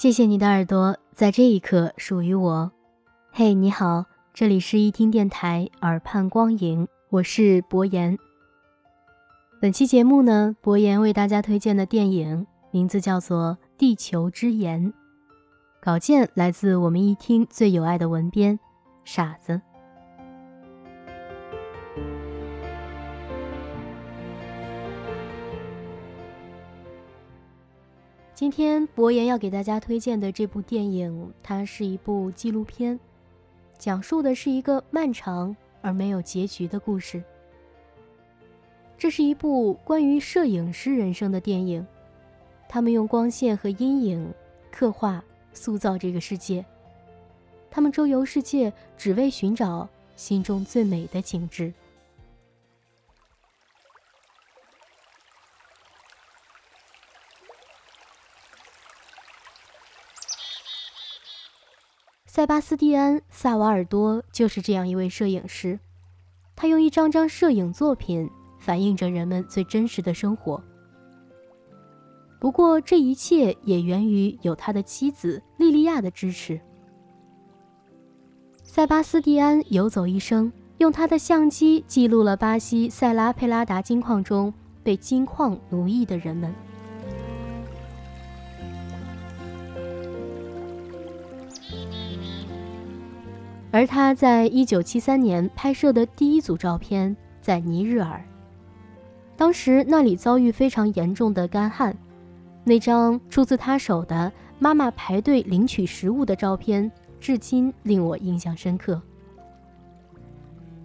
谢谢你的耳朵，在这一刻属于我。嘿，你好，这里是一听电台耳畔光影，我是博言。本期节目呢，博言为大家推荐的电影名字叫做《地球之盐》，稿件来自我们一听最有爱的文编傻子。今天博言要给大家推荐的这部电影，它是一部纪录片，讲述的是一个漫长而没有结局的故事。这是一部关于摄影师人生的电影，他们用光线和阴影刻画、塑造这个世界。他们周游世界，只为寻找心中最美的景致。塞巴斯蒂安·萨瓦尔多就是这样一位摄影师，他用一张张摄影作品反映着人们最真实的生活。不过，这一切也源于有他的妻子莉莉亚的支持。塞巴斯蒂安游走一生，用他的相机记录了巴西塞拉佩拉达金矿中被金矿奴役的人们。而他在一九七三年拍摄的第一组照片在尼日尔，当时那里遭遇非常严重的干旱。那张出自他手的妈妈排队领取食物的照片，至今令我印象深刻。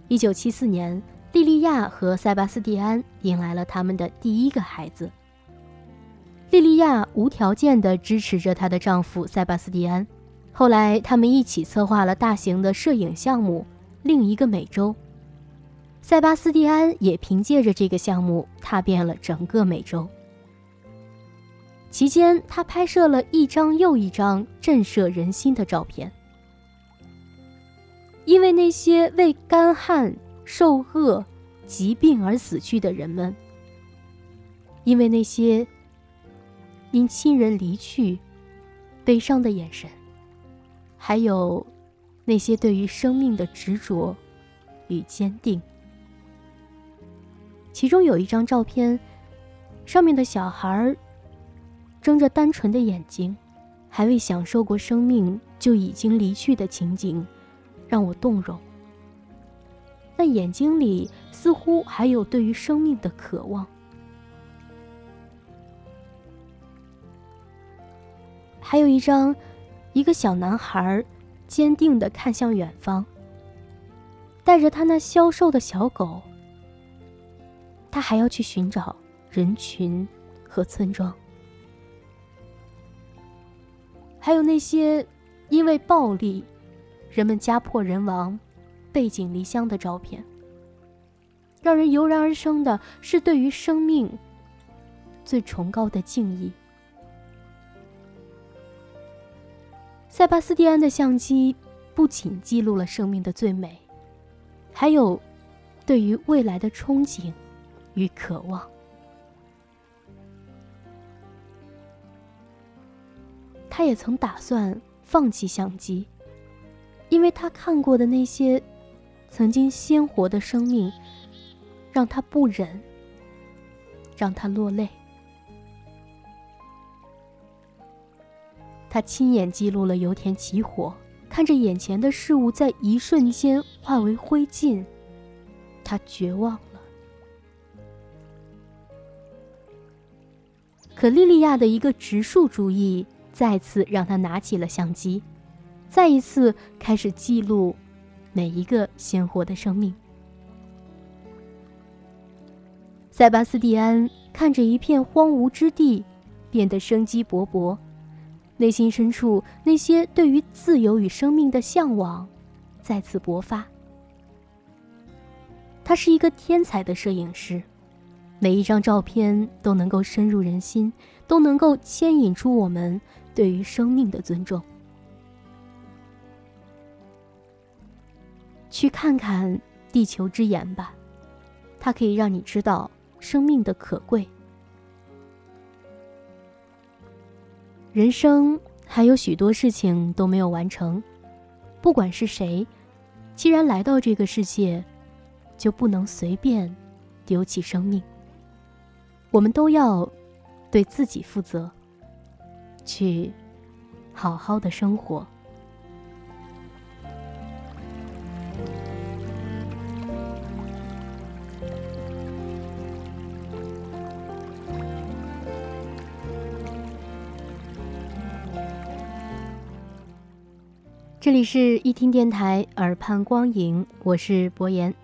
一九七四年，莉莉亚和塞巴斯蒂安迎来了他们的第一个孩子。莉莉亚无条件地支持着她的丈夫塞巴斯蒂安。后来，他们一起策划了大型的摄影项目《另一个美洲》。塞巴斯蒂安也凭借着这个项目踏遍了整个美洲。期间，他拍摄了一张又一张震慑人心的照片。因为那些为干旱、受饿、疾病而死去的人们，因为那些因亲人离去悲伤的眼神。还有那些对于生命的执着与坚定。其中有一张照片，上面的小孩睁着单纯的眼睛，还未享受过生命就已经离去的情景，让我动容。那眼睛里似乎还有对于生命的渴望。还有一张。一个小男孩坚定地看向远方，带着他那消瘦的小狗。他还要去寻找人群和村庄，还有那些因为暴力，人们家破人亡、背井离乡的照片。让人油然而生的是对于生命最崇高的敬意。塞巴斯蒂安的相机不仅记录了生命的最美，还有对于未来的憧憬与渴望。他也曾打算放弃相机，因为他看过的那些曾经鲜活的生命，让他不忍，让他落泪。他亲眼记录了油田起火，看着眼前的事物在一瞬间化为灰烬，他绝望了。可莉莉亚的一个植树主义再次让他拿起了相机，再一次开始记录每一个鲜活的生命。塞巴斯蒂安看着一片荒芜之地，变得生机勃勃，内心深处那些对于自由与生命的向往再次勃发。他是一个天才的摄影师，每一张照片都能够深入人心，都能够牵引出我们对于生命的尊重。去看看地球之眼吧，它可以让你知道生命的可贵。人生还有许多事情都没有完成，不管是谁，既然来到这个世界，就不能随便丢弃生命。我们都要对自己负责，去好好的生活。这里是一听电台，耳畔光影，我是博言。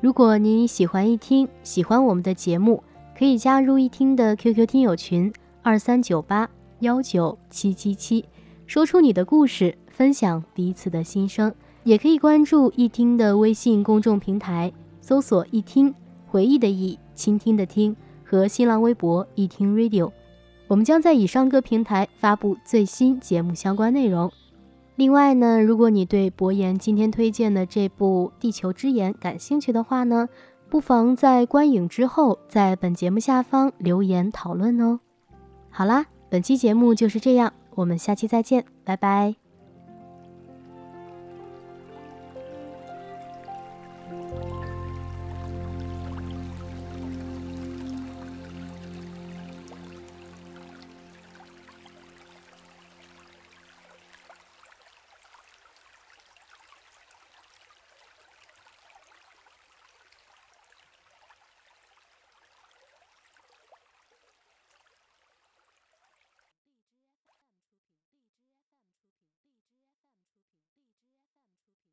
如果您喜欢一听，喜欢我们的节目，可以加入一听的 QQ 听友群二三九八幺九七七七，说出你的故事，分享彼此的心声。也可以关注一听的微信公众平台，搜索“一听回忆的忆，倾听的听”和新浪微博“一听 Radio”，我们将在以上各平台发布最新节目相关内容。另外呢，如果你对博言今天推荐的这部《地球之眼》感兴趣的话呢，不妨在观影之后，在本节目下方留言讨论哦。好啦，本期节目就是这样，我们下期再见，拜拜。